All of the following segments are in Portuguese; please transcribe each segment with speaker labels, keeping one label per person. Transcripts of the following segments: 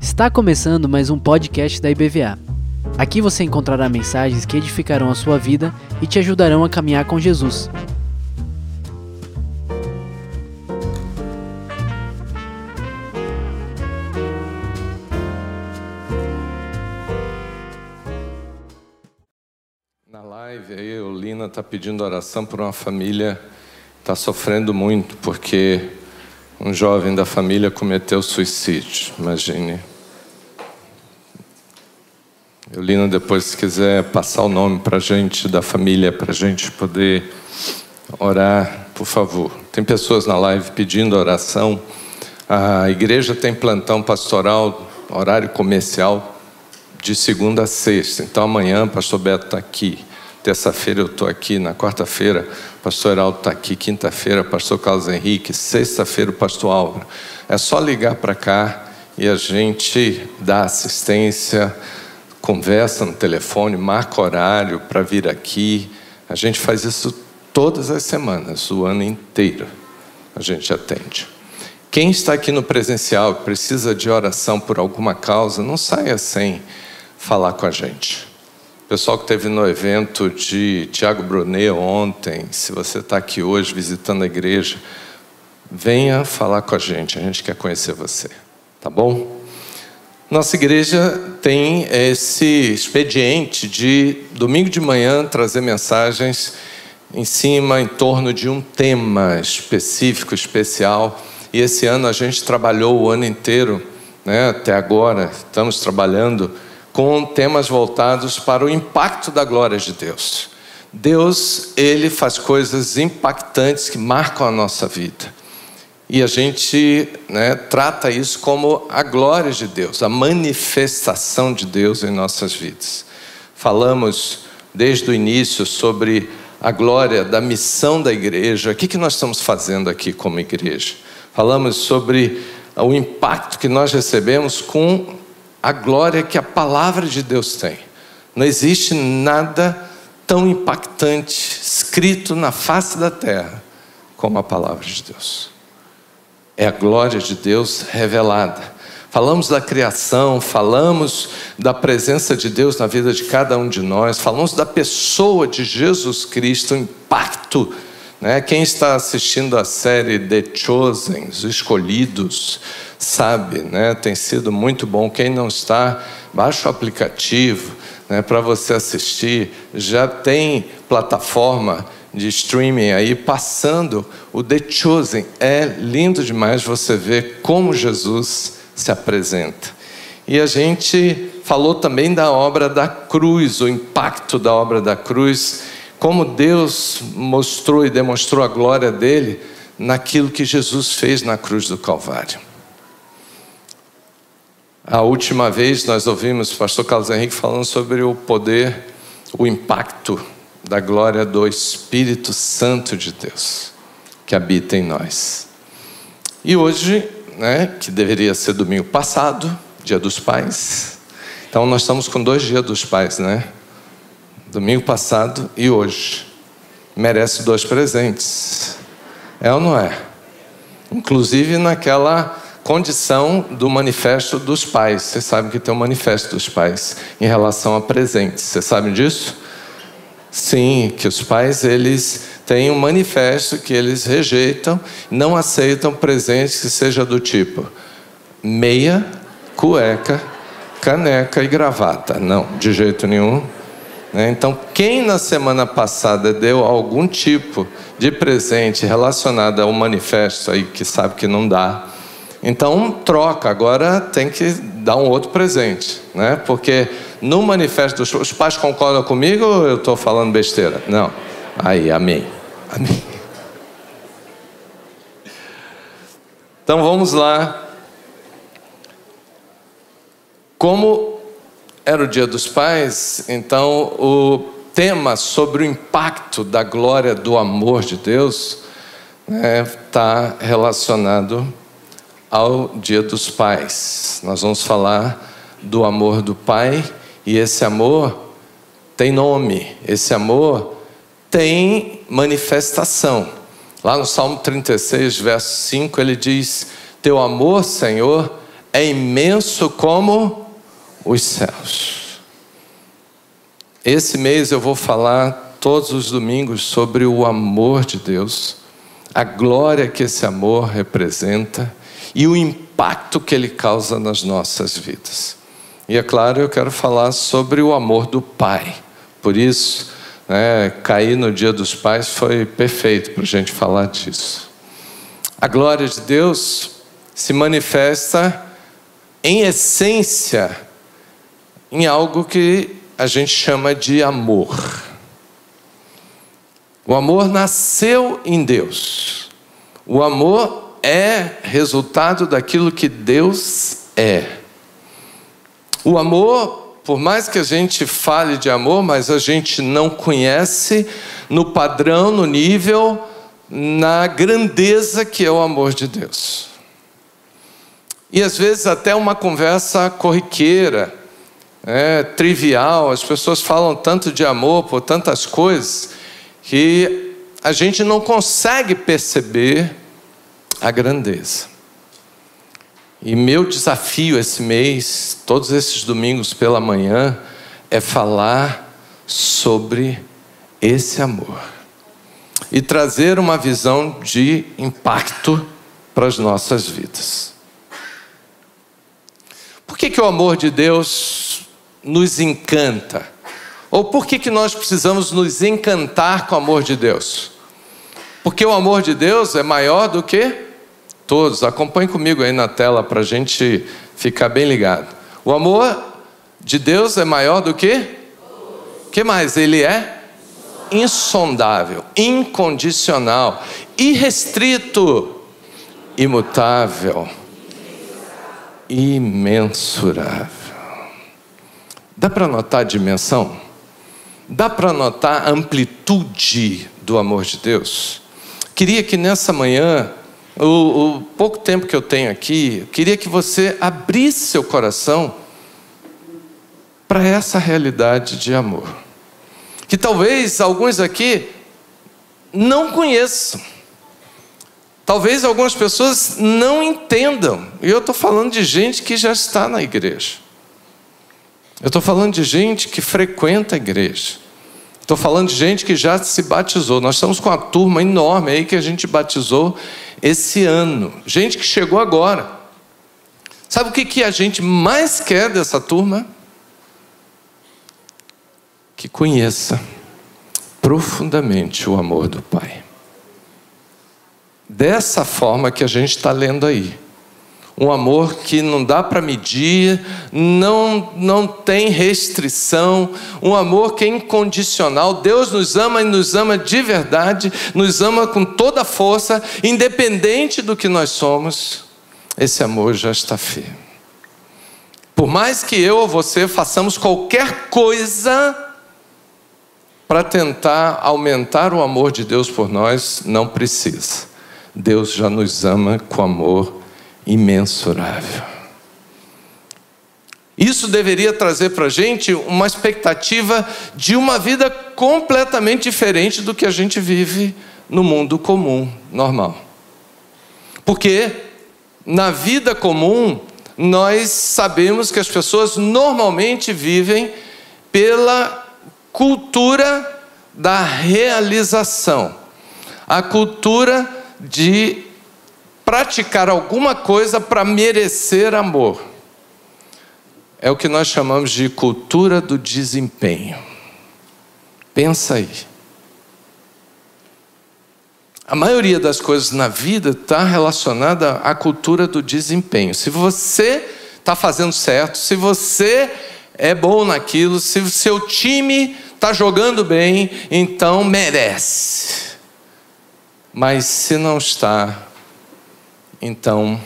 Speaker 1: Está começando mais um podcast da IBVA. Aqui você encontrará mensagens que edificarão a sua vida e te ajudarão a caminhar com Jesus.
Speaker 2: Na live aí, o Lina está pedindo oração por uma família está sofrendo muito porque um jovem da família cometeu suicídio. Imagine. Eulina, depois, se quiser passar o nome para a gente, da família, para a gente poder orar, por favor. Tem pessoas na live pedindo oração. A igreja tem plantão pastoral, horário comercial, de segunda a sexta. Então, amanhã, pastor Beto está aqui. Terça-feira eu estou aqui, na quarta-feira o pastor Heraldo está aqui, quinta-feira o pastor Carlos Henrique, sexta-feira o pastor Álvaro. É só ligar para cá e a gente dá assistência, conversa no telefone, marca horário para vir aqui. A gente faz isso todas as semanas, o ano inteiro. A gente atende. Quem está aqui no presencial precisa de oração por alguma causa, não saia sem falar com a gente. Pessoal que esteve no evento de Tiago Brunet ontem, se você está aqui hoje visitando a igreja, venha falar com a gente, a gente quer conhecer você, tá bom? Nossa igreja tem esse expediente de domingo de manhã trazer mensagens em cima, em torno de um tema específico, especial. E esse ano a gente trabalhou o ano inteiro, né, até agora, estamos trabalhando com temas voltados para o impacto da glória de Deus. Deus, ele faz coisas impactantes que marcam a nossa vida. E a gente né, trata isso como a glória de Deus, a manifestação de Deus em nossas vidas. Falamos desde o início sobre a glória da missão da igreja. O que, que nós estamos fazendo aqui como igreja? Falamos sobre o impacto que nós recebemos com a glória que a palavra de Deus tem. Não existe nada tão impactante escrito na face da terra como a palavra de Deus é a glória de Deus revelada. Falamos da criação, falamos da presença de Deus na vida de cada um de nós, falamos da pessoa de Jesus Cristo, o impacto. Né? Quem está assistindo a série The Chosen, os escolhidos, sabe, né? tem sido muito bom. Quem não está, baixa o aplicativo né, para você assistir. Já tem plataforma de streaming aí passando o The Chosen. É lindo demais você ver como Jesus se apresenta. E a gente falou também da obra da cruz, o impacto da obra da cruz, como Deus mostrou e demonstrou a glória dele naquilo que Jesus fez na cruz do Calvário. A última vez nós ouvimos o pastor Carlos Henrique falando sobre o poder, o impacto da glória do Espírito Santo de Deus que habita em nós. E hoje, né, que deveria ser domingo passado, dia dos pais, então nós estamos com dois dias dos pais, né? Domingo passado e hoje. Merece dois presentes. É ou não é? Inclusive naquela condição do manifesto dos pais. Vocês sabem que tem um manifesto dos pais em relação a presentes. Vocês sabem disso? Sim, que os pais eles têm um manifesto que eles rejeitam, não aceitam presentes que seja do tipo meia, cueca, caneca e gravata. Não, de jeito nenhum. Né? Então, quem na semana passada deu algum tipo de presente relacionado ao manifesto aí que sabe que não dá, então troca. Agora tem que dar um outro presente, né? Porque no manifesto dos os pais concordam comigo ou eu estou falando besteira? Não. Aí, amém. Amém. Então vamos lá. Como era o Dia dos Pais, então o tema sobre o impacto da glória do amor de Deus está né, relacionado ao Dia dos Pais. Nós vamos falar do amor do Pai e esse amor tem nome, esse amor tem manifestação. Lá no Salmo 36, verso 5, ele diz: Teu amor, Senhor, é imenso como os céus. Esse mês eu vou falar todos os domingos sobre o amor de Deus, a glória que esse amor representa e o impacto que ele causa nas nossas vidas. E é claro, eu quero falar sobre o amor do Pai. Por isso, né, cair no Dia dos Pais foi perfeito para a gente falar disso. A glória de Deus se manifesta em essência em algo que a gente chama de amor. O amor nasceu em Deus. O amor é resultado daquilo que Deus é. O amor por mais que a gente fale de amor, mas a gente não conhece no padrão, no nível, na grandeza que é o amor de Deus. E às vezes até uma conversa corriqueira, é, trivial, as pessoas falam tanto de amor por tantas coisas que a gente não consegue perceber a grandeza. E meu desafio esse mês, todos esses domingos pela manhã, é falar sobre esse amor e trazer uma visão de impacto para as nossas vidas. Por que, que o amor de Deus nos encanta? Ou por que, que nós precisamos nos encantar com o amor de Deus? Porque o amor de Deus é maior do que Todos, acompanhem comigo aí na tela para a gente ficar bem ligado. O amor de Deus é maior do que? Que mais? Ele é insondável, incondicional, irrestrito, imutável, imensurável. Dá para notar a dimensão? Dá para notar a amplitude do amor de Deus? Queria que nessa manhã o, o pouco tempo que eu tenho aqui, eu queria que você abrisse seu coração para essa realidade de amor. Que talvez alguns aqui não conheçam. Talvez algumas pessoas não entendam. E eu estou falando de gente que já está na igreja. Eu estou falando de gente que frequenta a igreja. Estou falando de gente que já se batizou. Nós estamos com uma turma enorme aí que a gente batizou esse ano. Gente que chegou agora. Sabe o que, que a gente mais quer dessa turma? Que conheça profundamente o amor do Pai. Dessa forma que a gente está lendo aí um amor que não dá para medir, não, não tem restrição, um amor que é incondicional. Deus nos ama e nos ama de verdade, nos ama com toda a força, independente do que nós somos. Esse amor já está firme. Por mais que eu ou você façamos qualquer coisa para tentar aumentar o amor de Deus por nós, não precisa. Deus já nos ama com amor imensurável. Isso deveria trazer para a gente uma expectativa de uma vida completamente diferente do que a gente vive no mundo comum, normal. Porque na vida comum, nós sabemos que as pessoas normalmente vivem pela cultura da realização, a cultura de praticar alguma coisa para merecer amor. É o que nós chamamos de cultura do desempenho. Pensa aí. A maioria das coisas na vida está relacionada à cultura do desempenho. Se você está fazendo certo, se você é bom naquilo, se o seu time está jogando bem, então merece. Mas se não está, então,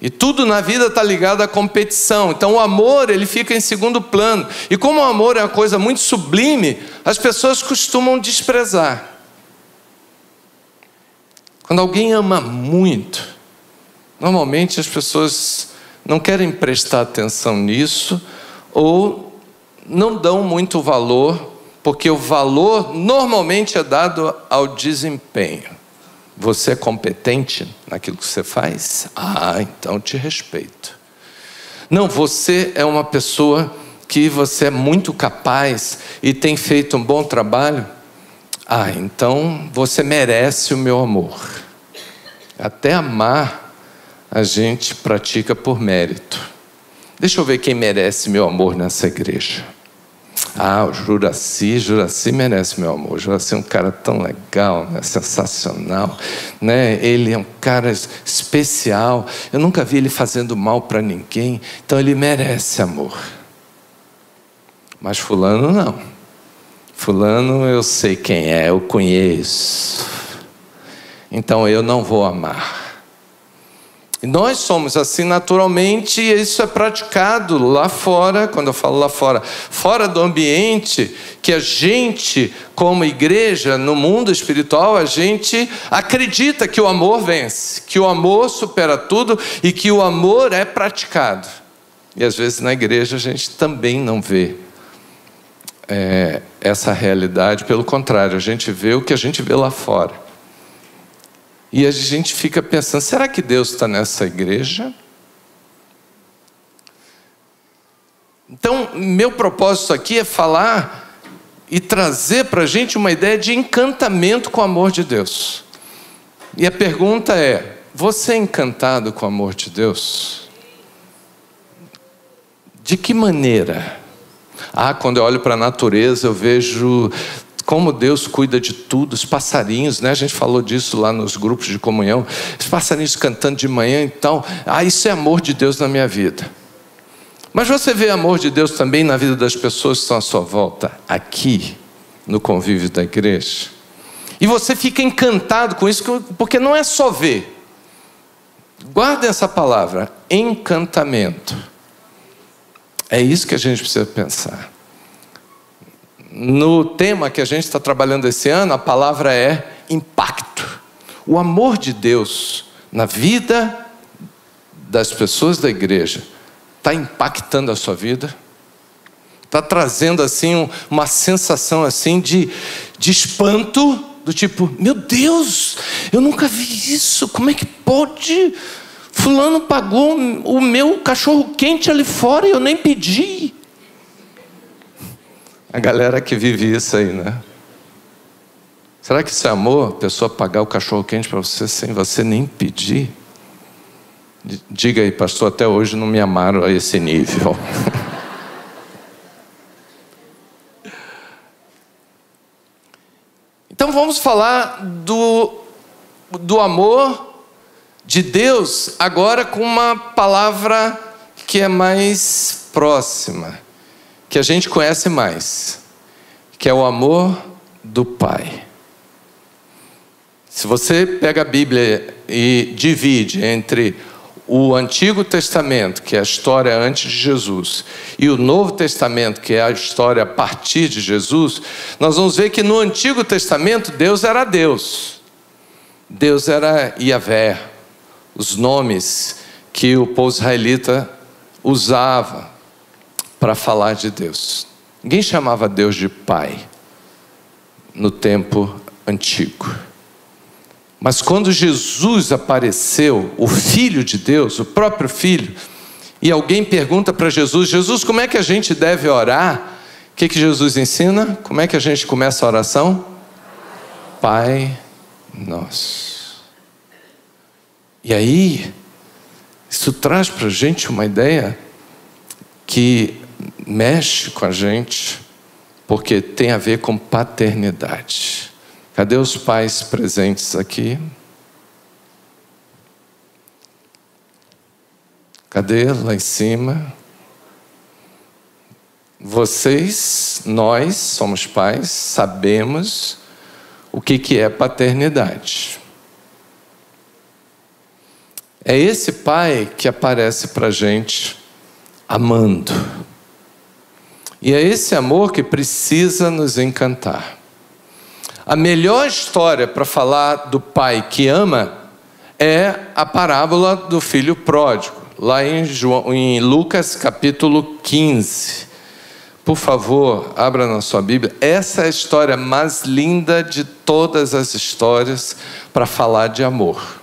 Speaker 2: e tudo na vida está ligado à competição. Então o amor ele fica em segundo plano. E como o amor é uma coisa muito sublime, as pessoas costumam desprezar. Quando alguém ama muito, normalmente as pessoas não querem prestar atenção nisso ou não dão muito valor, porque o valor normalmente é dado ao desempenho. Você é competente naquilo que você faz? Ah, então te respeito. Não, você é uma pessoa que você é muito capaz e tem feito um bom trabalho? Ah, então você merece o meu amor. Até amar a gente pratica por mérito. Deixa eu ver quem merece meu amor nessa igreja. Ah, o Juraci, Juraci merece meu amor. Juraci é um cara tão legal, né? sensacional, né? Ele é um cara especial. Eu nunca vi ele fazendo mal para ninguém, então ele merece amor. Mas fulano não. Fulano eu sei quem é, eu conheço. Então eu não vou amar. E nós somos assim naturalmente, e isso é praticado lá fora, quando eu falo lá fora, fora do ambiente que a gente, como igreja, no mundo espiritual, a gente acredita que o amor vence, que o amor supera tudo e que o amor é praticado. E às vezes na igreja a gente também não vê é, essa realidade, pelo contrário, a gente vê o que a gente vê lá fora. E a gente fica pensando: será que Deus está nessa igreja? Então, meu propósito aqui é falar e trazer para a gente uma ideia de encantamento com o amor de Deus. E a pergunta é: você é encantado com o amor de Deus? De que maneira? Ah, quando eu olho para a natureza, eu vejo como Deus cuida de tudo, os passarinhos, né? A gente falou disso lá nos grupos de comunhão, os passarinhos cantando de manhã e tal. Ah, isso é amor de Deus na minha vida. Mas você vê amor de Deus também na vida das pessoas que estão à sua volta, aqui, no convívio da igreja. E você fica encantado com isso, porque não é só ver. Guarda essa palavra, encantamento. É isso que a gente precisa pensar. No tema que a gente está trabalhando esse ano, a palavra é impacto. O amor de Deus na vida das pessoas da igreja está impactando a sua vida? Está trazendo assim uma sensação assim de, de espanto, do tipo, meu Deus, eu nunca vi isso, como é que pode? Fulano pagou o meu cachorro quente ali fora e eu nem pedi. A galera que vive isso aí, né? Será que isso é amor? A pessoa pagar o cachorro quente para você sem você nem pedir? Diga aí, pastor, até hoje não me amaram a esse nível. então vamos falar do, do amor de Deus agora com uma palavra que é mais próxima que a gente conhece mais, que é o amor do Pai. Se você pega a Bíblia e divide entre o Antigo Testamento, que é a história antes de Jesus, e o Novo Testamento, que é a história a partir de Jesus, nós vamos ver que no Antigo Testamento Deus era Deus. Deus era Yahvé, os nomes que o povo israelita usava para falar de Deus. Ninguém chamava Deus de Pai no tempo antigo. Mas quando Jesus apareceu, o Filho de Deus, o próprio Filho, e alguém pergunta para Jesus: Jesus, como é que a gente deve orar? O que, que Jesus ensina? Como é que a gente começa a oração? Pai nosso. E aí, isso traz para a gente uma ideia que mexe com a gente, porque tem a ver com paternidade. Cadê os pais presentes aqui? Cadê lá em cima? Vocês, nós somos pais, sabemos o que, que é paternidade. É esse pai que aparece para gente amando e é esse amor que precisa nos encantar. A melhor história para falar do pai que ama é a parábola do filho pródigo, lá em, João, em Lucas capítulo 15. Por favor, abra na sua Bíblia. Essa é a história mais linda de todas as histórias para falar de amor.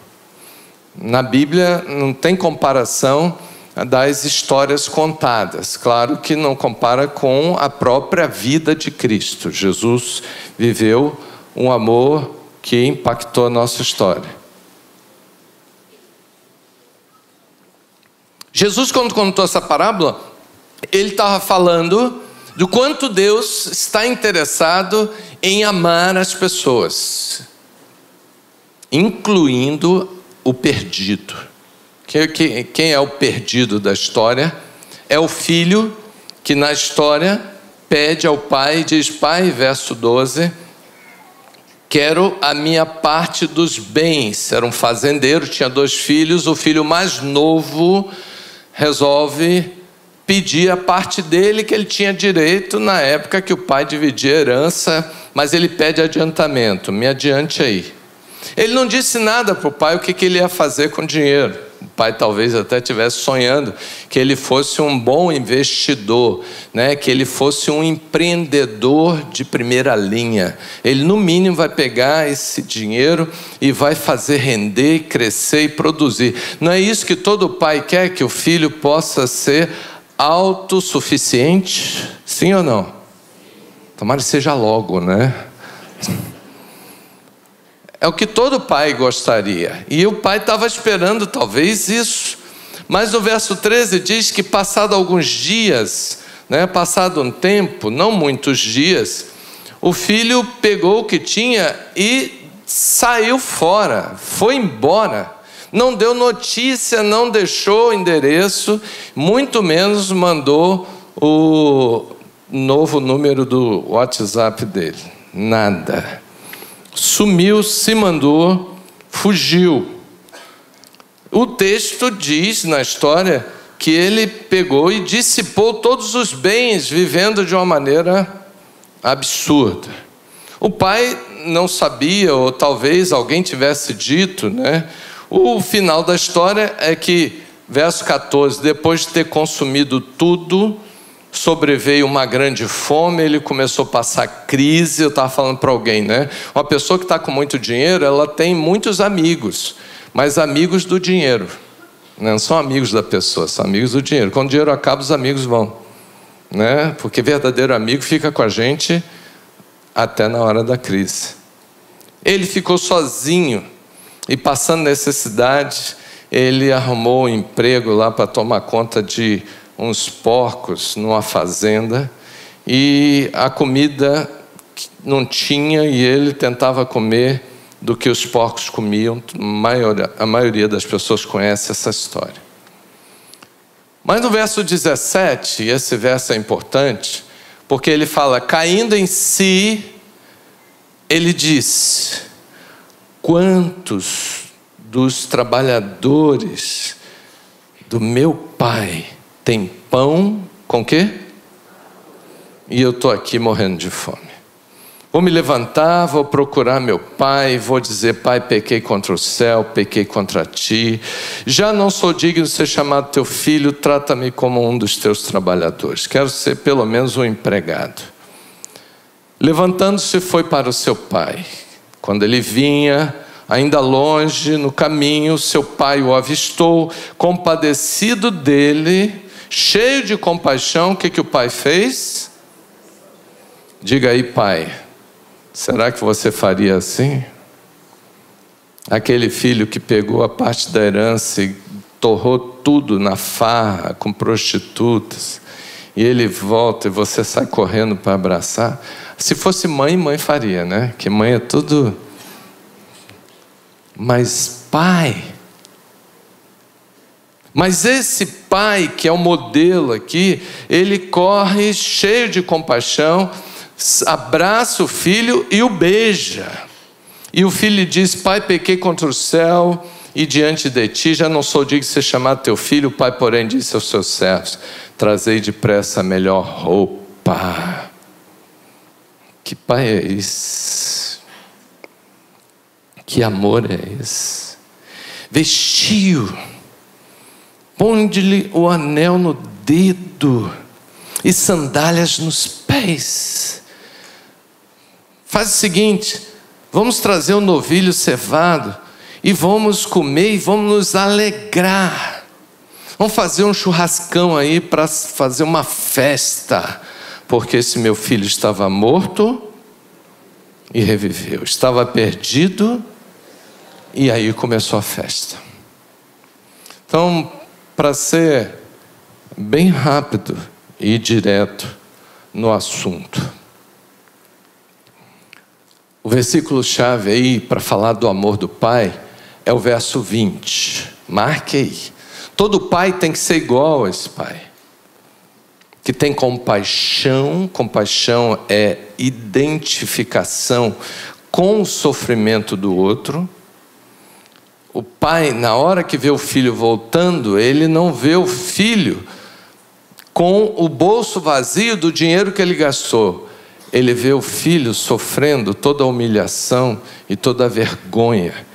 Speaker 2: Na Bíblia não tem comparação das histórias contadas. Claro que não compara com a própria vida de Cristo. Jesus viveu um amor que impactou a nossa história. Jesus, quando contou essa parábola, ele estava falando do quanto Deus está interessado em amar as pessoas, incluindo o perdido. Quem é o perdido da história? É o filho que na história pede ao pai diz: Pai, verso 12, quero a minha parte dos bens. Era um fazendeiro, tinha dois filhos, o filho mais novo resolve pedir a parte dele que ele tinha direito na época que o pai dividia a herança, mas ele pede adiantamento, me adiante aí. Ele não disse nada para o pai o que, que ele ia fazer com o dinheiro. O pai talvez até estivesse sonhando que ele fosse um bom investidor, né? que ele fosse um empreendedor de primeira linha. Ele, no mínimo, vai pegar esse dinheiro e vai fazer render, crescer e produzir. Não é isso que todo pai quer, que o filho possa ser autossuficiente? Sim ou não? Tomara que seja logo, né? É o que todo pai gostaria. E o pai estava esperando talvez isso. Mas no verso 13 diz que passado alguns dias, né, passado um tempo, não muitos dias, o filho pegou o que tinha e saiu fora, foi embora. Não deu notícia, não deixou endereço, muito menos mandou o novo número do WhatsApp dele. Nada sumiu, se mandou, fugiu. O texto diz na história que ele pegou e dissipou todos os bens, vivendo de uma maneira absurda. O pai não sabia, ou talvez alguém tivesse dito, né? O final da história é que, verso 14, depois de ter consumido tudo, sobreveio uma grande fome, ele começou a passar crise. Eu estava falando para alguém, né? Uma pessoa que está com muito dinheiro, ela tem muitos amigos, mas amigos do dinheiro. Não são amigos da pessoa, são amigos do dinheiro. Quando o dinheiro acaba, os amigos vão. Né? Porque verdadeiro amigo fica com a gente até na hora da crise. Ele ficou sozinho e passando necessidade, ele arrumou um emprego lá para tomar conta de uns porcos numa fazenda e a comida não tinha e ele tentava comer do que os porcos comiam. A maioria das pessoas conhece essa história. Mas no verso 17, esse verso é importante, porque ele fala: caindo em si, ele diz: quantos dos trabalhadores do meu pai tem pão com quê? E eu estou aqui morrendo de fome. Vou me levantar, vou procurar meu pai, vou dizer: Pai, pequei contra o céu, pequei contra ti. Já não sou digno de ser chamado teu filho, trata-me como um dos teus trabalhadores. Quero ser pelo menos um empregado. Levantando-se, foi para o seu pai. Quando ele vinha, ainda longe, no caminho, seu pai o avistou, compadecido dele, cheio de compaixão, o que, que o pai fez? Diga aí, pai, será que você faria assim? Aquele filho que pegou a parte da herança e torrou tudo na farra com prostitutas, e ele volta e você sai correndo para abraçar. Se fosse mãe, mãe faria, né? Que mãe é tudo. Mas pai, mas esse pai, que é o modelo aqui, ele corre cheio de compaixão, abraça o filho e o beija. E o filho diz: Pai, pequei contra o céu e diante de ti já não sou digno de ser chamado teu filho. O pai, porém, disse aos seus servos: Trazei depressa a melhor roupa. Que pai é esse? Que amor é esse? Vestiu Ponde-lhe o anel no dedo e sandálias nos pés. Faz o seguinte: Vamos trazer um novilho cevado e vamos comer e vamos nos alegrar. Vamos fazer um churrascão aí para fazer uma festa, porque esse meu filho estava morto e reviveu, estava perdido e aí começou a festa. Então, para ser bem rápido e direto no assunto, o versículo chave aí para falar do amor do Pai é o verso 20. Marque aí. Todo pai tem que ser igual a esse pai. Que tem compaixão, compaixão é identificação com o sofrimento do outro. O pai, na hora que vê o filho voltando, ele não vê o filho com o bolso vazio do dinheiro que ele gastou. Ele vê o filho sofrendo toda a humilhação e toda a vergonha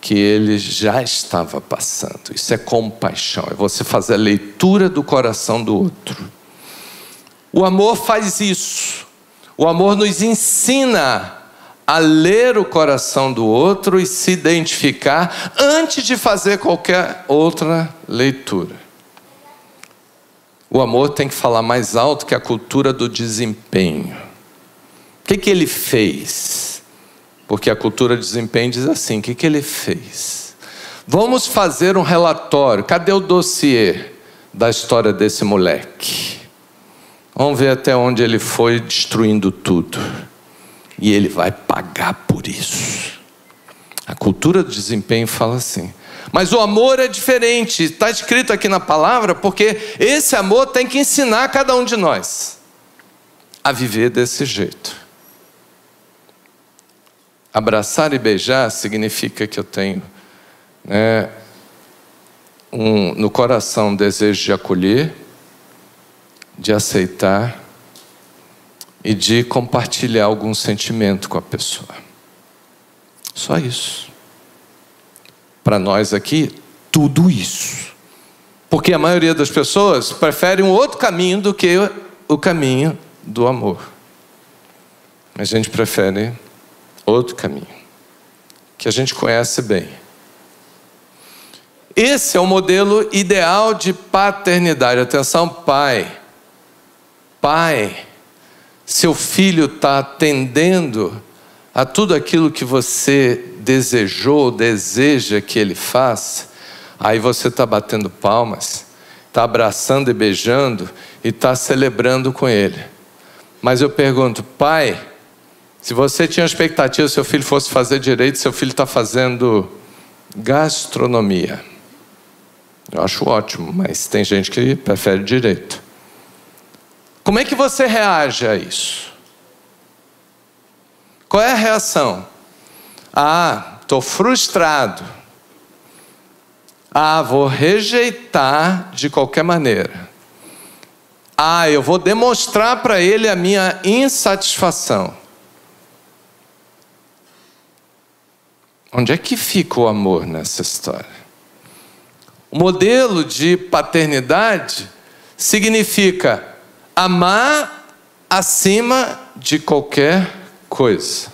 Speaker 2: que ele já estava passando. Isso é compaixão, é você fazer a leitura do coração do outro. O amor faz isso. O amor nos ensina a ler o coração do outro e se identificar antes de fazer qualquer outra leitura. O amor tem que falar mais alto que a cultura do desempenho. O que, que ele fez? Porque a cultura de desempenho diz assim: o que, que ele fez? Vamos fazer um relatório. Cadê o dossiê da história desse moleque? Vamos ver até onde ele foi destruindo tudo. E ele vai pagar por isso. A cultura do desempenho fala assim. Mas o amor é diferente, está escrito aqui na palavra, porque esse amor tem que ensinar cada um de nós a viver desse jeito. Abraçar e beijar significa que eu tenho né, um, no coração um desejo de acolher, de aceitar e de compartilhar algum sentimento com a pessoa. Só isso. Para nós aqui, tudo isso. Porque a maioria das pessoas prefere um outro caminho do que o caminho do amor. A gente prefere outro caminho, que a gente conhece bem. Esse é o modelo ideal de paternidade. Atenção, pai. Pai, seu filho está atendendo a tudo aquilo que você desejou, deseja que ele faça, aí você está batendo palmas, está abraçando e beijando e está celebrando com ele. Mas eu pergunto, pai, se você tinha expectativa seu filho fosse fazer direito, seu filho está fazendo gastronomia. Eu acho ótimo, mas tem gente que prefere direito. Como é que você reage a isso? Qual é a reação? Ah, estou frustrado. Ah, vou rejeitar de qualquer maneira. Ah, eu vou demonstrar para ele a minha insatisfação. Onde é que fica o amor nessa história? O modelo de paternidade significa amar acima de qualquer coisa.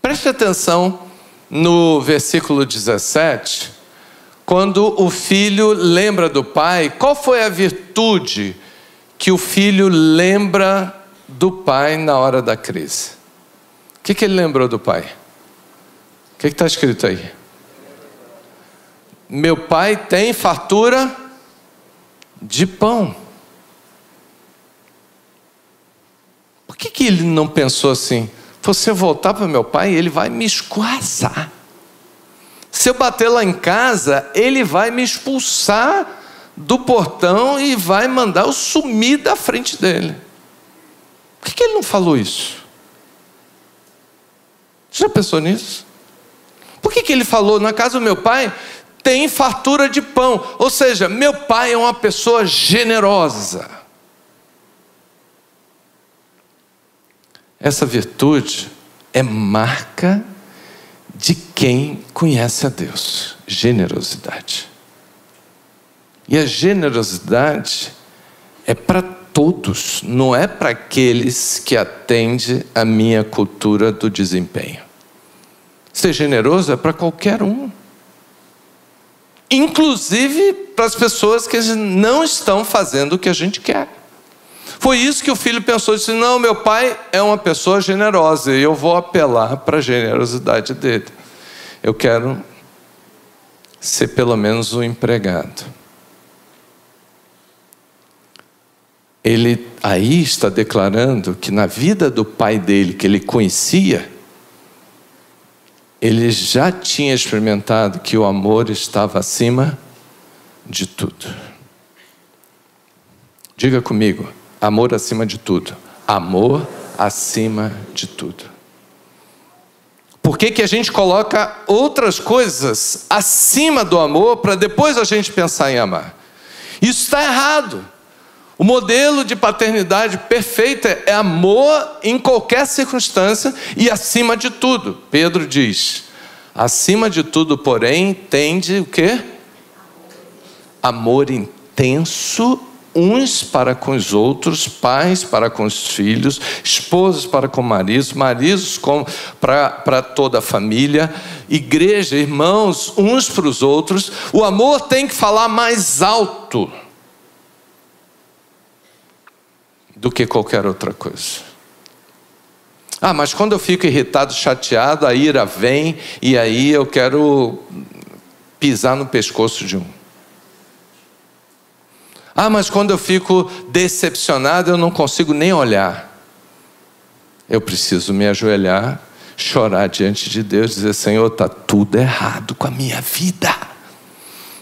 Speaker 2: Preste atenção no versículo 17, quando o filho lembra do pai, qual foi a virtude que o filho lembra do pai na hora da crise? que, que ele lembrou do pai? O que está escrito aí? Meu pai tem fartura de pão. Por que, que ele não pensou assim? Você voltar para meu pai, ele vai me escoaçar. Se eu bater lá em casa, ele vai me expulsar do portão e vai mandar eu sumir da frente dele. Por que, que ele não falou isso? Já pensou nisso? Por que, que ele falou, na casa do meu pai tem fartura de pão? Ou seja, meu pai é uma pessoa generosa. Essa virtude é marca de quem conhece a Deus generosidade. E a generosidade é para todos, não é para aqueles que atendem a minha cultura do desempenho. Ser generoso é para qualquer um. Inclusive para as pessoas que não estão fazendo o que a gente quer. Foi isso que o filho pensou, disse: "Não, meu pai é uma pessoa generosa e eu vou apelar para a generosidade dele. Eu quero ser pelo menos um empregado." Ele aí está declarando que na vida do pai dele, que ele conhecia, ele já tinha experimentado que o amor estava acima de tudo. Diga comigo, amor acima de tudo. Amor acima de tudo. Por que, que a gente coloca outras coisas acima do amor para depois a gente pensar em amar? Isso está errado. O modelo de paternidade perfeita é amor em qualquer circunstância e acima de tudo. Pedro diz: acima de tudo, porém, tende o quê? Amor intenso uns para com os outros, pais para com os filhos, esposas para com maridos, maridos com, para, para toda a família, igreja, irmãos, uns para os outros. O amor tem que falar mais alto. Do que qualquer outra coisa. Ah, mas quando eu fico irritado, chateado, a ira vem e aí eu quero pisar no pescoço de um. Ah, mas quando eu fico decepcionado, eu não consigo nem olhar. Eu preciso me ajoelhar, chorar diante de Deus, dizer: Senhor, está tudo errado com a minha vida.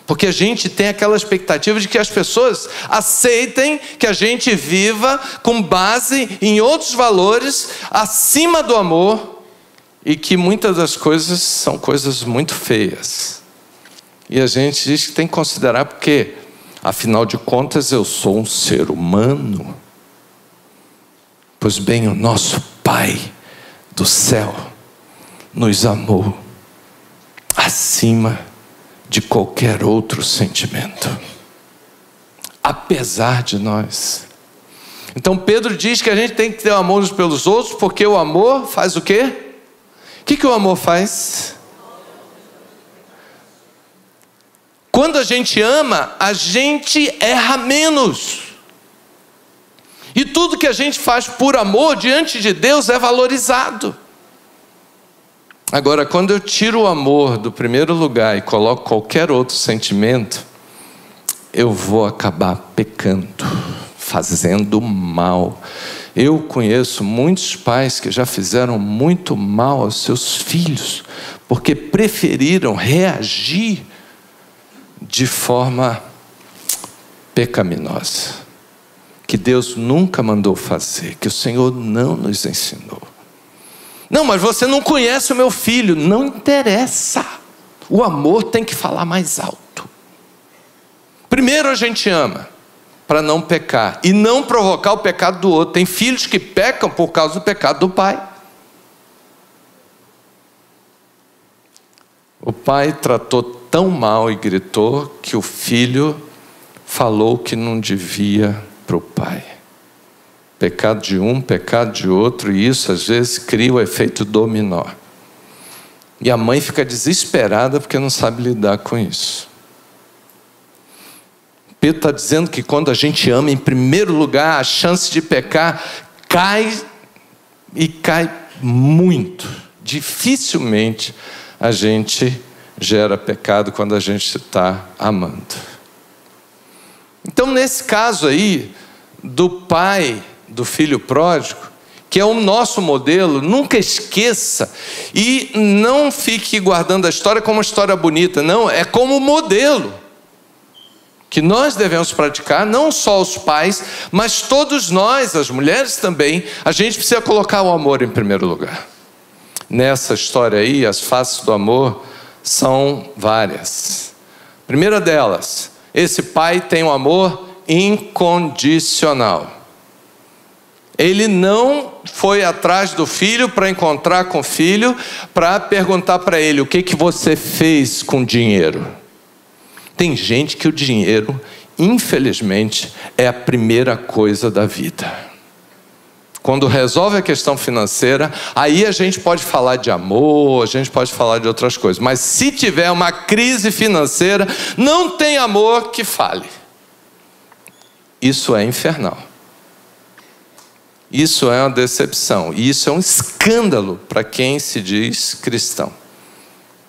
Speaker 2: Porque a gente tem aquela expectativa de que as pessoas aceitem que a gente viva com base em outros valores acima do amor e que muitas das coisas são coisas muito feias. E a gente diz que tem que considerar porque, afinal de contas, eu sou um ser humano. Pois bem, o nosso Pai do céu nos amou acima de qualquer outro sentimento, apesar de nós. Então Pedro diz que a gente tem que ter amor uns pelos outros, porque o amor faz o quê? O que, que o amor faz? Quando a gente ama, a gente erra menos. E tudo que a gente faz por amor diante de Deus é valorizado. Agora, quando eu tiro o amor do primeiro lugar e coloco qualquer outro sentimento, eu vou acabar pecando, fazendo mal. Eu conheço muitos pais que já fizeram muito mal aos seus filhos, porque preferiram reagir de forma pecaminosa, que Deus nunca mandou fazer, que o Senhor não nos ensinou. Não, mas você não conhece o meu filho. Não interessa. O amor tem que falar mais alto. Primeiro a gente ama para não pecar e não provocar o pecado do outro. Tem filhos que pecam por causa do pecado do pai. O pai tratou tão mal e gritou que o filho falou que não devia para o pai. Pecado de um, pecado de outro, e isso às vezes cria o efeito dominó. E a mãe fica desesperada porque não sabe lidar com isso. Pedro está dizendo que quando a gente ama, em primeiro lugar, a chance de pecar cai e cai muito. Dificilmente a gente gera pecado quando a gente está amando. Então, nesse caso aí, do pai do filho pródigo, que é o nosso modelo, nunca esqueça e não fique guardando a história como uma história bonita, não, é como modelo que nós devemos praticar, não só os pais, mas todos nós, as mulheres também, a gente precisa colocar o amor em primeiro lugar. Nessa história aí, as faces do amor são várias. Primeira delas, esse pai tem um amor incondicional. Ele não foi atrás do filho para encontrar com o filho, para perguntar para ele: o que, que você fez com o dinheiro? Tem gente que o dinheiro infelizmente, é a primeira coisa da vida. Quando resolve a questão financeira, aí a gente pode falar de amor, a gente pode falar de outras coisas. Mas se tiver uma crise financeira, não tem amor que fale. Isso é infernal. Isso é uma decepção. E isso é um escândalo para quem se diz cristão.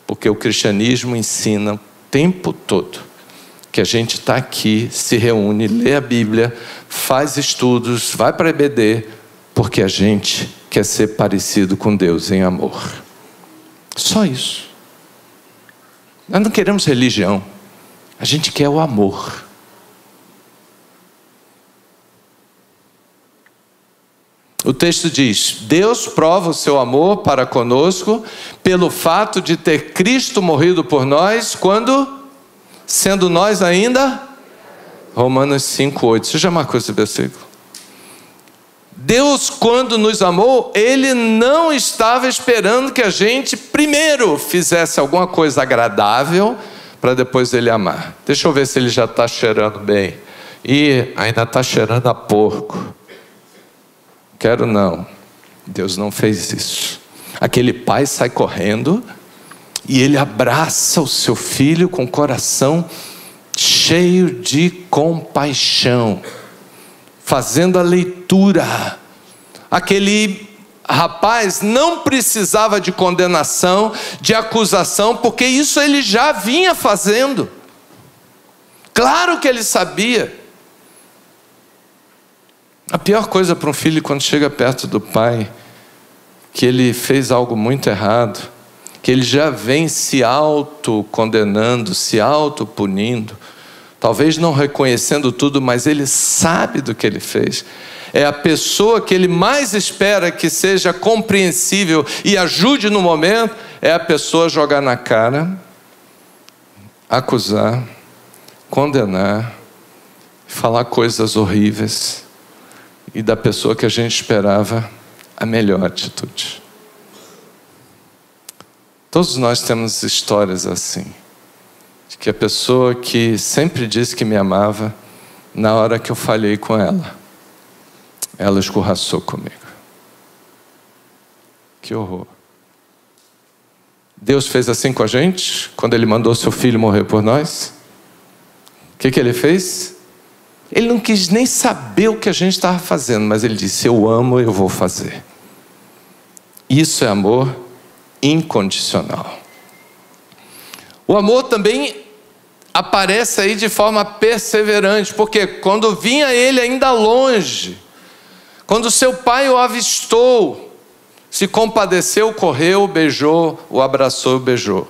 Speaker 2: Porque o cristianismo ensina o tempo todo que a gente está aqui, se reúne, lê a Bíblia, faz estudos, vai para EBD, porque a gente quer ser parecido com Deus em amor. Só isso. Nós não queremos religião, a gente quer o amor. O texto diz: Deus prova o seu amor para conosco pelo fato de ter Cristo morrido por nós quando, sendo nós ainda. Romanos 5,8. Você já marcou esse versículo? Deus, quando nos amou, Ele não estava esperando que a gente primeiro fizesse alguma coisa agradável para depois Ele amar. Deixa eu ver se Ele já está cheirando bem. E ainda está cheirando a porco. Quero não. Deus não fez isso. Aquele pai sai correndo e ele abraça o seu filho com o coração cheio de compaixão, fazendo a leitura. Aquele rapaz não precisava de condenação, de acusação, porque isso ele já vinha fazendo. Claro que ele sabia. A pior coisa para um filho quando chega perto do pai, que ele fez algo muito errado, que ele já vem se auto-condenando, se auto-punindo, talvez não reconhecendo tudo, mas ele sabe do que ele fez. É a pessoa que ele mais espera que seja compreensível e ajude no momento, é a pessoa jogar na cara, acusar, condenar, falar coisas horríveis e da pessoa que a gente esperava a melhor atitude. Todos nós temos histórias assim, de que a pessoa que sempre disse que me amava, na hora que eu falhei com ela, ela escorraçou comigo. Que horror. Deus fez assim com a gente, quando Ele mandou seu filho morrer por nós. O que, que Ele fez? Ele não quis nem saber o que a gente estava fazendo, mas ele disse: Eu amo, eu vou fazer. Isso é amor incondicional. O amor também aparece aí de forma perseverante, porque quando vinha ele ainda longe, quando seu pai o avistou, se compadeceu, correu, beijou, o abraçou, beijou.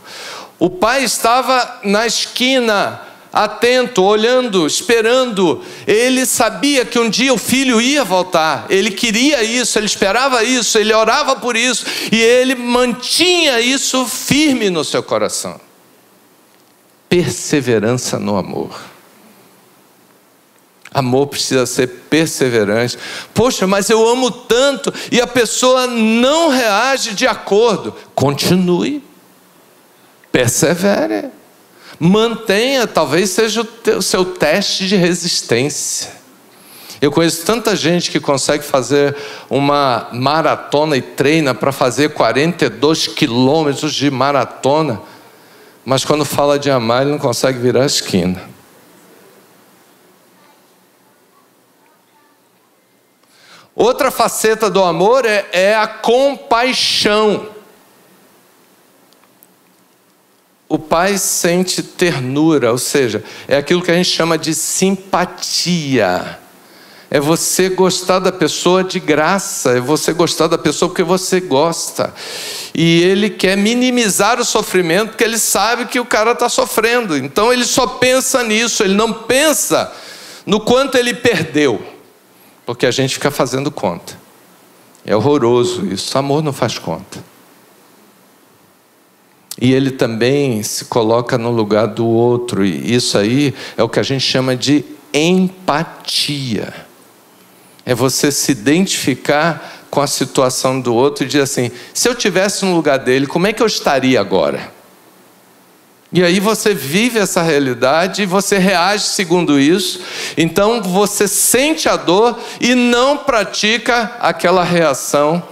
Speaker 2: O pai estava na esquina, atento, olhando, esperando. Ele sabia que um dia o filho ia voltar. Ele queria isso, ele esperava isso, ele orava por isso e ele mantinha isso firme no seu coração. Perseverança no amor. Amor precisa ser perseverante. Poxa, mas eu amo tanto e a pessoa não reage de acordo. Continue. Persevere. Mantenha, talvez seja o seu teste de resistência. Eu conheço tanta gente que consegue fazer uma maratona e treina para fazer 42 quilômetros de maratona, mas quando fala de amar, ele não consegue virar a esquina. Outra faceta do amor é, é a compaixão. O pai sente ternura, ou seja, é aquilo que a gente chama de simpatia. É você gostar da pessoa de graça, é você gostar da pessoa porque você gosta. E ele quer minimizar o sofrimento porque ele sabe que o cara está sofrendo. Então ele só pensa nisso, ele não pensa no quanto ele perdeu. Porque a gente fica fazendo conta. É horroroso isso. Amor não faz conta. E ele também se coloca no lugar do outro, e isso aí é o que a gente chama de empatia. É você se identificar com a situação do outro e dizer assim: se eu tivesse no lugar dele, como é que eu estaria agora? E aí você vive essa realidade e você reage segundo isso. Então você sente a dor e não pratica aquela reação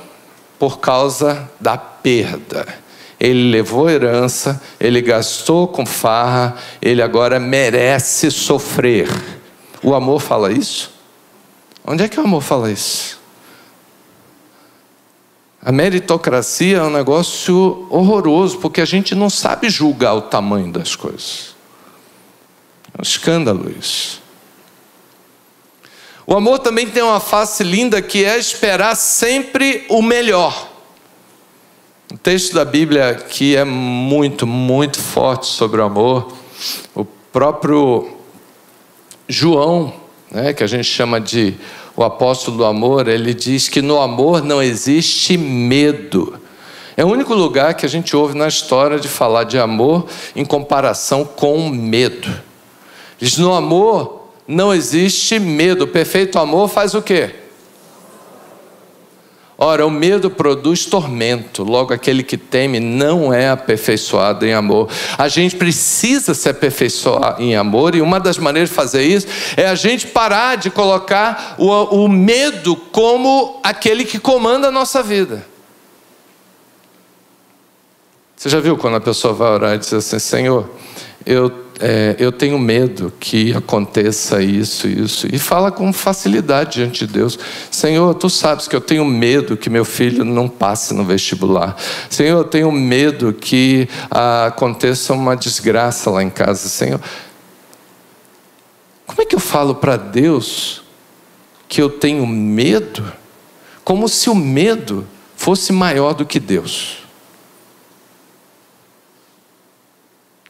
Speaker 2: por causa da perda. Ele levou herança, ele gastou com farra, ele agora merece sofrer. O amor fala isso? Onde é que o amor fala isso? A meritocracia é um negócio horroroso, porque a gente não sabe julgar o tamanho das coisas. É um escândalo isso. O amor também tem uma face linda que é esperar sempre o melhor. O texto da Bíblia aqui é muito, muito forte sobre o amor. O próprio João, né, que a gente chama de o apóstolo do amor, ele diz que no amor não existe medo. É o único lugar que a gente ouve na história de falar de amor em comparação com medo. Diz: no amor não existe medo. O perfeito amor faz o quê? Ora, o medo produz tormento, logo aquele que teme não é aperfeiçoado em amor. A gente precisa se aperfeiçoar em amor, e uma das maneiras de fazer isso é a gente parar de colocar o, o medo como aquele que comanda a nossa vida. Você já viu quando a pessoa vai orar e diz assim: Senhor, eu é, eu tenho medo que aconteça isso, isso. E fala com facilidade diante de Deus: Senhor, tu sabes que eu tenho medo que meu filho não passe no vestibular. Senhor, eu tenho medo que ah, aconteça uma desgraça lá em casa. Senhor, como é que eu falo para Deus que eu tenho medo? Como se o medo fosse maior do que Deus.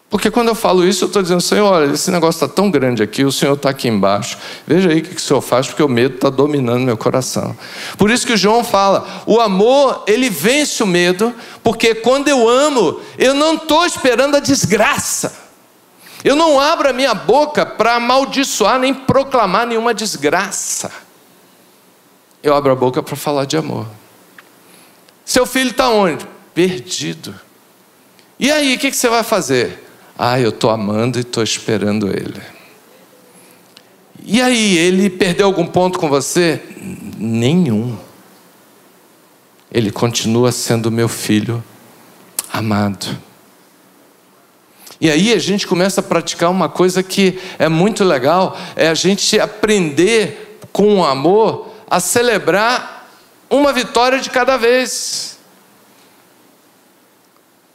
Speaker 2: Porque quando eu falo isso, eu estou dizendo, Senhor, olha, esse negócio está tão grande aqui, o Senhor está aqui embaixo. Veja aí o que o Senhor faz, porque o medo está dominando meu coração. Por isso que o João fala: o amor, ele vence o medo, porque quando eu amo, eu não estou esperando a desgraça. Eu não abro a minha boca para amaldiçoar nem proclamar nenhuma desgraça. Eu abro a boca para falar de amor. Seu filho está onde? Perdido. E aí, o que, que você vai fazer? Ah, eu estou amando e estou esperando Ele. E aí, ele perdeu algum ponto com você? Nenhum. Ele continua sendo meu filho amado. E aí a gente começa a praticar uma coisa que é muito legal, é a gente aprender com o amor a celebrar uma vitória de cada vez.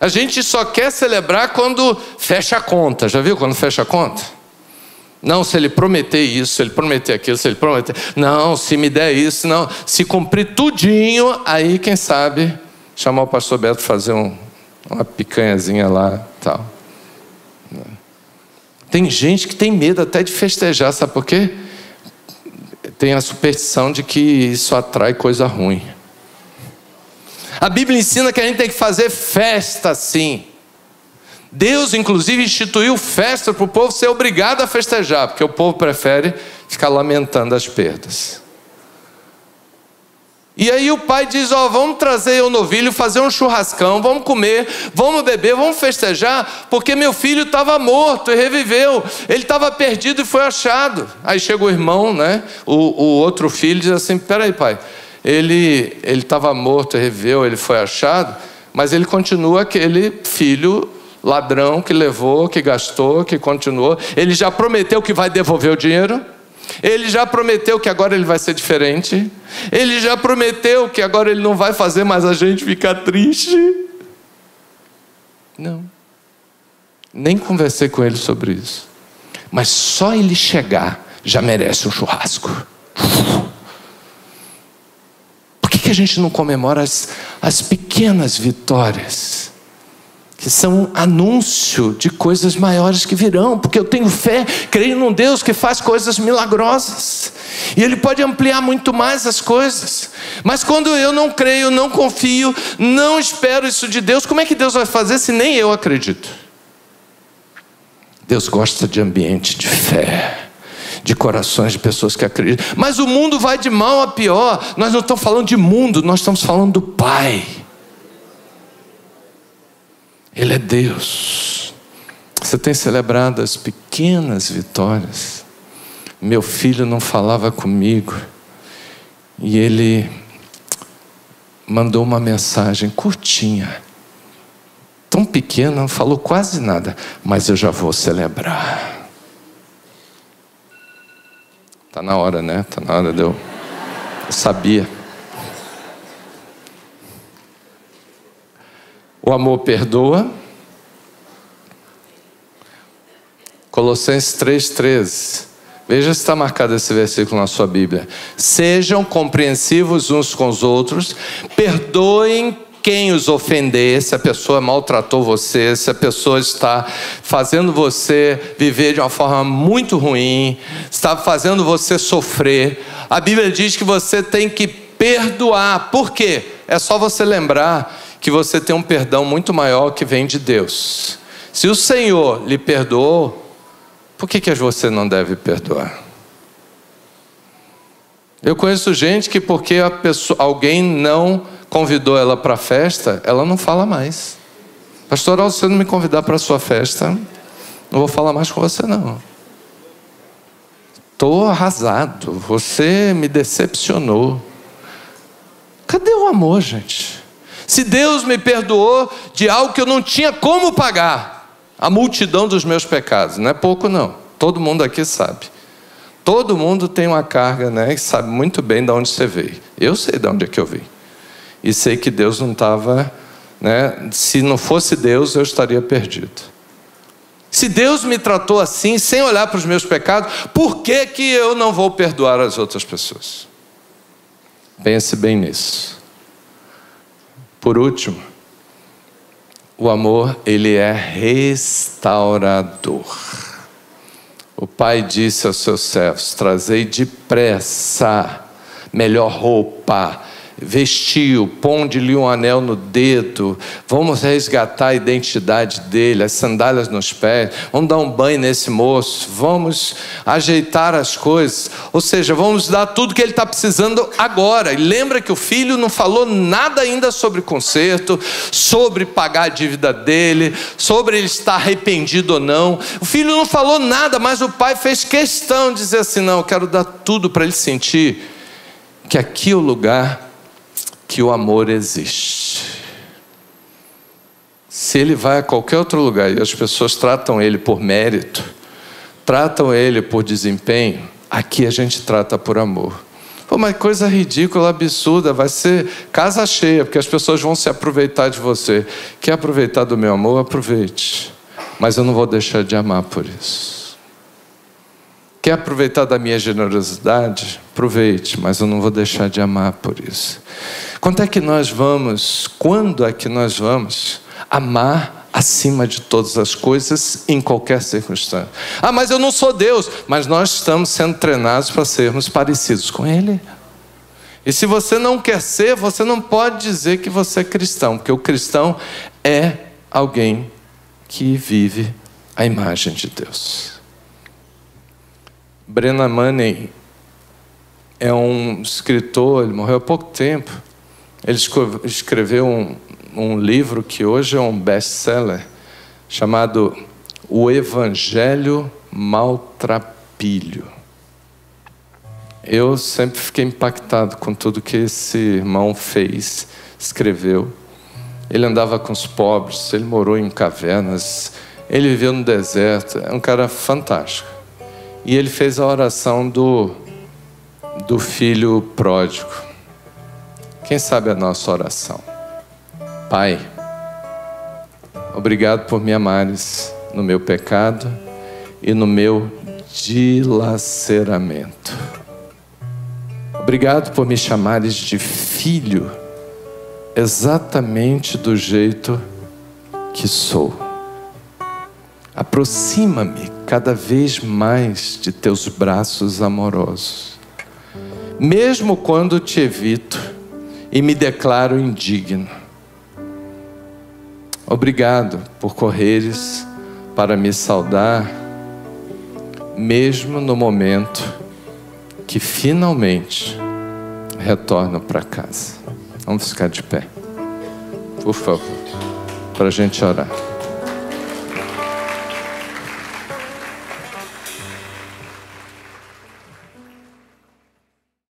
Speaker 2: A gente só quer celebrar quando fecha a conta. Já viu quando fecha a conta? Não, se ele prometer isso, se ele prometer aquilo, se ele prometer. Não, se me der isso, não. Se cumprir tudinho, aí quem sabe chamar o pastor Beto fazer um, uma picanhazinha lá tal. Tem gente que tem medo até de festejar, sabe por quê? Tem a superstição de que isso atrai coisa ruim. A Bíblia ensina que a gente tem que fazer festa sim. Deus, inclusive, instituiu festa para o povo ser obrigado a festejar, porque o povo prefere ficar lamentando as perdas. E aí o pai diz: Ó, oh, vamos trazer o novilho, fazer um churrascão, vamos comer, vamos beber, vamos festejar, porque meu filho estava morto e reviveu, ele estava perdido e foi achado. Aí chega o irmão, né? O, o outro filho diz assim: Peraí, pai, ele estava morto, reviveu, ele foi achado, mas ele continua aquele filho ladrão que levou, que gastou, que continuou. Ele já prometeu que vai devolver o dinheiro. Ele já prometeu que agora ele vai ser diferente. Ele já prometeu que agora ele não vai fazer mais a gente ficar triste. Não. Nem conversei com ele sobre isso. Mas só ele chegar já merece um churrasco que a gente não comemora as, as pequenas vitórias? Que são anúncio de coisas maiores que virão, porque eu tenho fé, creio num Deus que faz coisas milagrosas, e Ele pode ampliar muito mais as coisas. Mas quando eu não creio, não confio, não espero isso de Deus, como é que Deus vai fazer se nem eu acredito? Deus gosta de ambiente de fé de corações de pessoas que acreditam. Mas o mundo vai de mal a pior. Nós não estamos falando de mundo, nós estamos falando do Pai. Ele é Deus. Você tem celebrado as pequenas vitórias. Meu filho não falava comigo e ele mandou uma mensagem curtinha, tão pequena, não falou quase nada, mas eu já vou celebrar. Tá na hora, né? Tá na hora de eu. Eu sabia. O amor perdoa. Colossenses 3,13. Veja se está marcado esse versículo na sua Bíblia. Sejam compreensivos uns com os outros, perdoem quem os ofender, se a pessoa maltratou você, se a pessoa está fazendo você viver de uma forma muito ruim, está fazendo você sofrer. A Bíblia diz que você tem que perdoar. Por quê? É só você lembrar que você tem um perdão muito maior que vem de Deus. Se o Senhor lhe perdoou, por que, que você não deve perdoar? Eu conheço gente que porque pessoa, alguém não convidou ela para a festa, ela não fala mais. Pastor, se você não me convidar para a sua festa, não vou falar mais com você não. Estou arrasado, você me decepcionou. Cadê o amor, gente? Se Deus me perdoou de algo que eu não tinha como pagar, a multidão dos meus pecados. Não é pouco, não. Todo mundo aqui sabe. Todo mundo tem uma carga, né? E sabe muito bem de onde você veio. Eu sei de onde é que eu vim. E sei que Deus não estava, né? Se não fosse Deus, eu estaria perdido. Se Deus me tratou assim, sem olhar para os meus pecados, por que, que eu não vou perdoar as outras pessoas? Pense bem nisso. Por último, o amor, ele é restaurador. O pai disse aos seus servos: Trazei depressa melhor roupa, vestiu, ponde-lhe um anel no dedo, vamos resgatar a identidade dele, as sandálias nos pés, vamos dar um banho nesse moço, vamos ajeitar as coisas, ou seja, vamos dar tudo que ele está precisando agora. E lembra que o filho não falou nada ainda sobre conserto, sobre pagar a dívida dele, sobre ele estar arrependido ou não. O filho não falou nada, mas o pai fez questão de dizer assim: não, eu quero dar tudo para ele sentir que aqui é o lugar que o amor existe. Se ele vai a qualquer outro lugar e as pessoas tratam ele por mérito, tratam ele por desempenho, aqui a gente trata por amor. Pô, mas coisa ridícula, absurda, vai ser casa cheia, porque as pessoas vão se aproveitar de você. Quer aproveitar do meu amor? Aproveite. Mas eu não vou deixar de amar por isso. Quer aproveitar da minha generosidade? Aproveite, mas eu não vou deixar de amar por isso. Quando é que nós vamos, quando é que nós vamos amar acima de todas as coisas, em qualquer circunstância? Ah, mas eu não sou Deus, mas nós estamos sendo treinados para sermos parecidos com Ele. E se você não quer ser, você não pode dizer que você é cristão, porque o cristão é alguém que vive a imagem de Deus. Brenna Manning é um escritor, ele morreu há pouco tempo. Ele escreveu um, um livro que hoje é um best-seller, chamado O Evangelho Maltrapilho. Eu sempre fiquei impactado com tudo que esse irmão fez, escreveu. Ele andava com os pobres, ele morou em cavernas, ele viveu no deserto, é um cara fantástico. E ele fez a oração do, do filho pródigo. Quem sabe a nossa oração? Pai, obrigado por me amares no meu pecado e no meu dilaceramento. Obrigado por me chamares de filho, exatamente do jeito que sou. Aproxima-me cada vez mais de teus braços amorosos, mesmo quando te evito e me declaro indigno. Obrigado por correres para me saudar, mesmo no momento que finalmente retorno para casa. Vamos ficar de pé, por favor, para a gente orar.